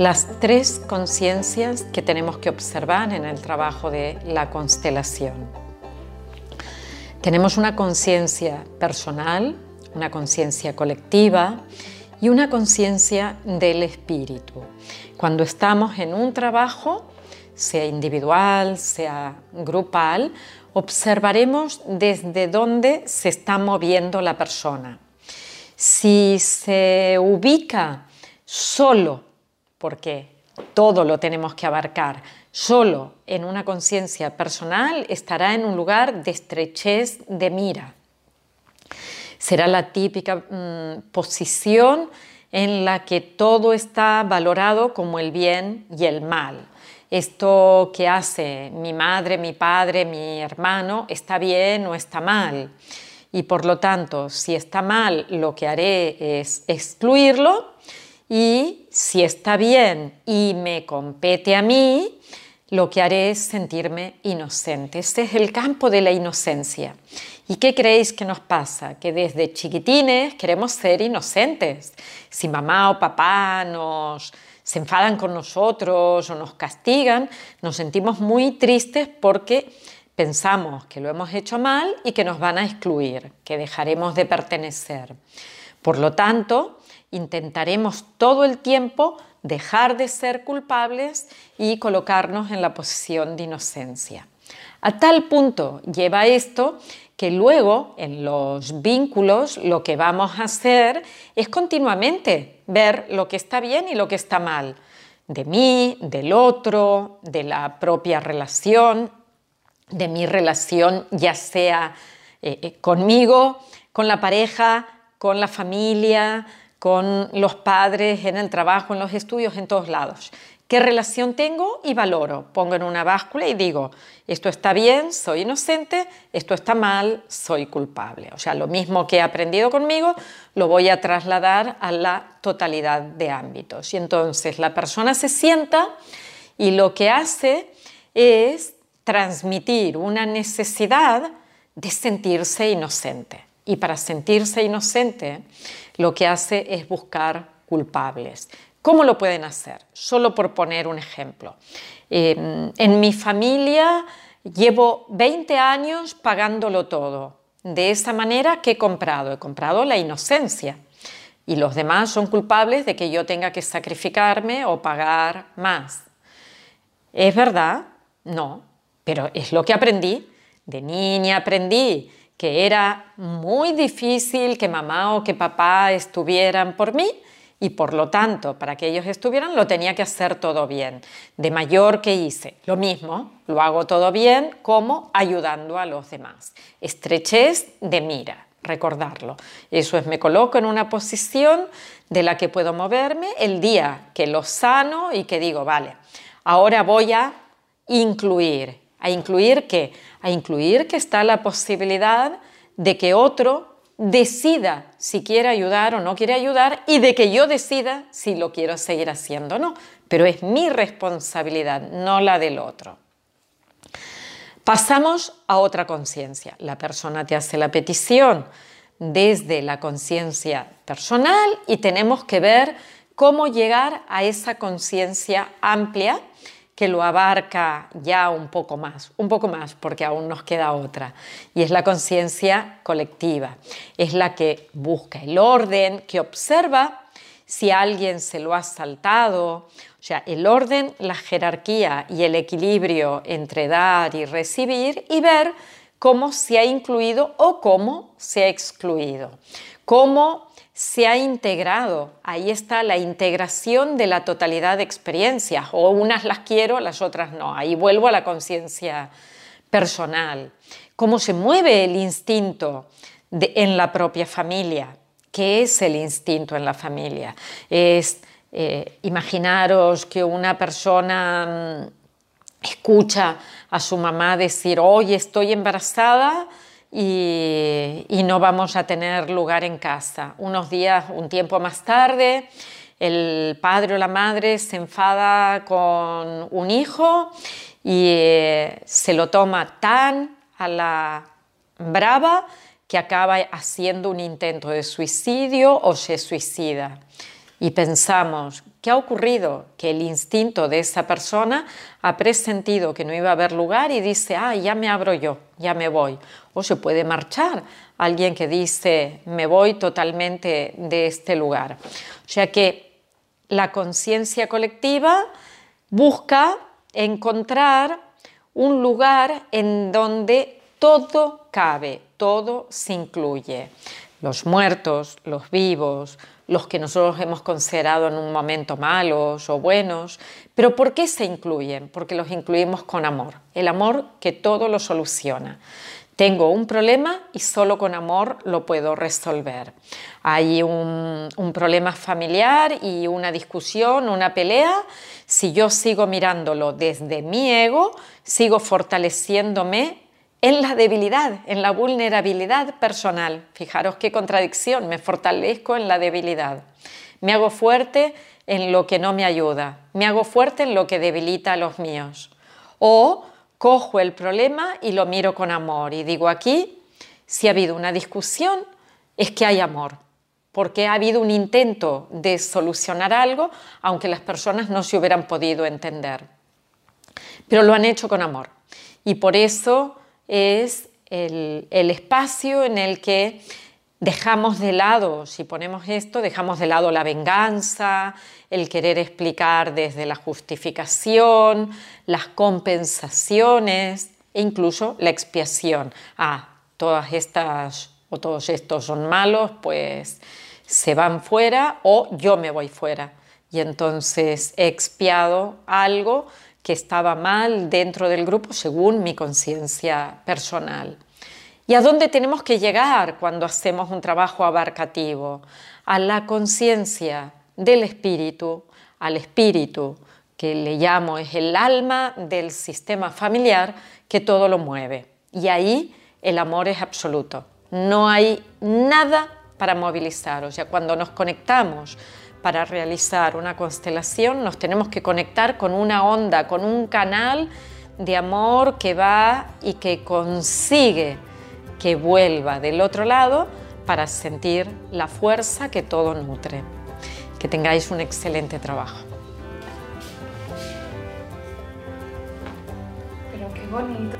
las tres conciencias que tenemos que observar en el trabajo de la constelación. Tenemos una conciencia personal, una conciencia colectiva y una conciencia del espíritu. Cuando estamos en un trabajo, sea individual, sea grupal, observaremos desde dónde se está moviendo la persona. Si se ubica solo, porque todo lo tenemos que abarcar, solo en una conciencia personal, estará en un lugar de estrechez de mira. Será la típica mm, posición en la que todo está valorado como el bien y el mal. Esto que hace mi madre, mi padre, mi hermano, está bien o está mal. Y por lo tanto, si está mal, lo que haré es excluirlo y si está bien y me compete a mí, lo que haré es sentirme inocente. Este es el campo de la inocencia. ¿Y qué creéis que nos pasa? Que desde chiquitines queremos ser inocentes. Si mamá o papá nos enfadan con nosotros o nos castigan, nos sentimos muy tristes porque pensamos que lo hemos hecho mal y que nos van a excluir, que dejaremos de pertenecer. Por lo tanto, intentaremos todo el tiempo dejar de ser culpables y colocarnos en la posición de inocencia. A tal punto lleva esto que luego en los vínculos lo que vamos a hacer es continuamente ver lo que está bien y lo que está mal, de mí, del otro, de la propia relación, de mi relación ya sea eh, eh, conmigo, con la pareja, con la familia, con los padres, en el trabajo, en los estudios, en todos lados. ¿Qué relación tengo y valoro? Pongo en una báscula y digo, esto está bien, soy inocente, esto está mal, soy culpable. O sea, lo mismo que he aprendido conmigo, lo voy a trasladar a la totalidad de ámbitos. Y entonces la persona se sienta y lo que hace es transmitir una necesidad de sentirse inocente. Y para sentirse inocente, lo que hace es buscar culpables. ¿Cómo lo pueden hacer? Solo por poner un ejemplo. Em, en mi familia llevo 20 años pagándolo todo. De esa manera, ¿qué he comprado? He comprado la inocencia. Y los demás son culpables de que yo tenga que sacrificarme o pagar más. ¿Es verdad? No, pero es lo que aprendí. De niña aprendí que era muy difícil que mamá o que papá estuvieran por mí y por lo tanto, para que ellos estuvieran, lo tenía que hacer todo bien. De mayor que hice, lo mismo, lo hago todo bien como ayudando a los demás. Estrechez de mira, recordarlo. Eso es, me coloco en una posición de la que puedo moverme el día que lo sano y que digo, vale, ahora voy a incluir. ¿A incluir qué? A incluir que está la posibilidad de que otro decida si quiere ayudar o no quiere ayudar y de que yo decida si lo quiero seguir haciendo o no. Pero es mi responsabilidad, no la del otro. Pasamos a otra conciencia. La persona te hace la petición desde la conciencia personal y tenemos que ver cómo llegar a esa conciencia amplia que lo abarca ya un poco más, un poco más porque aún nos queda otra, y es la conciencia colectiva, es la que busca el orden, que observa si alguien se lo ha saltado, o sea, el orden, la jerarquía y el equilibrio entre dar y recibir y ver cómo se ha incluido o cómo se ha excluido, cómo se ha integrado. Ahí está la integración de la totalidad de experiencias. O unas las quiero, las otras no. Ahí vuelvo a la conciencia personal. Cómo se mueve el instinto en la propia familia. ¿Qué es el instinto en la familia? Es eh, imaginaros que una persona mm, escucha a su mamá decir, hoy estoy embarazada y, no vamos a tener lugar en casa. Unos días, un tiempo más tarde, el padre o la madre se enfada con un hijo y eh, se lo toma tan a la brava que acaba haciendo un intento de suicidio o se suicida. Y pensamos, ¿qué ha ocurrido? Que el instinto de esa persona ha presentido que no iba a haber lugar y dice, ah, ya me abro yo, ya me voy. O se puede marchar alguien que dice, me voy totalmente de este lugar. O sea que la conciencia colectiva busca encontrar un lugar en donde todo cabe, todo se incluye. Los muertos, los vivos, los que nosotros hemos considerado en un momento malos o buenos. Pero ¿por qué se incluyen? Porque los incluimos con amor, el amor que todo lo soluciona. Tengo un problema y solo con amor lo puedo resolver. Hay un, problema familiar y una discusión, una pelea. Si yo sigo mirándolo desde mi ego, sigo fortaleciéndome en la debilidad, en la vulnerabilidad personal. Fijaros qué contradicción, me fortalezco en la debilidad. Me hago fuerte en lo que no me ayuda, me hago fuerte en lo que debilita a los míos. O cojo el problema y lo miro con amor y digo aquí, si ha habido una discusión, es que hay amor, porque ha habido un intento de solucionar algo, aunque las personas no se hubieran podido entender. Pero lo han hecho con amor. Y por eso es el, espacio en el que dejamos de lado, si ponemos esto, dejamos de lado la venganza, el querer explicar desde la justificación, las compensaciones e incluso la expiación. Ah, todas estas o todos estos son malos, pues se van fuera o yo me voy fuera. Y entonces he expiado algo que estaba mal dentro del grupo según mi conciencia personal. ¿Y a dónde tenemos que llegar cuando hacemos un trabajo abarcativo? A la conciencia del espíritu, al espíritu, que le llamo es el alma del sistema familiar que todo lo mueve. Y ahí el amor es absoluto. No hay nada para movilizar. O sea, cuando nos conectamos para realizar una constelación nos tenemos que conectar con una onda, con un canal de amor que va y que consigue que vuelva del otro lado para sentir la fuerza que todo nutre. Que tengáis un excelente trabajo. Pero qué bonito.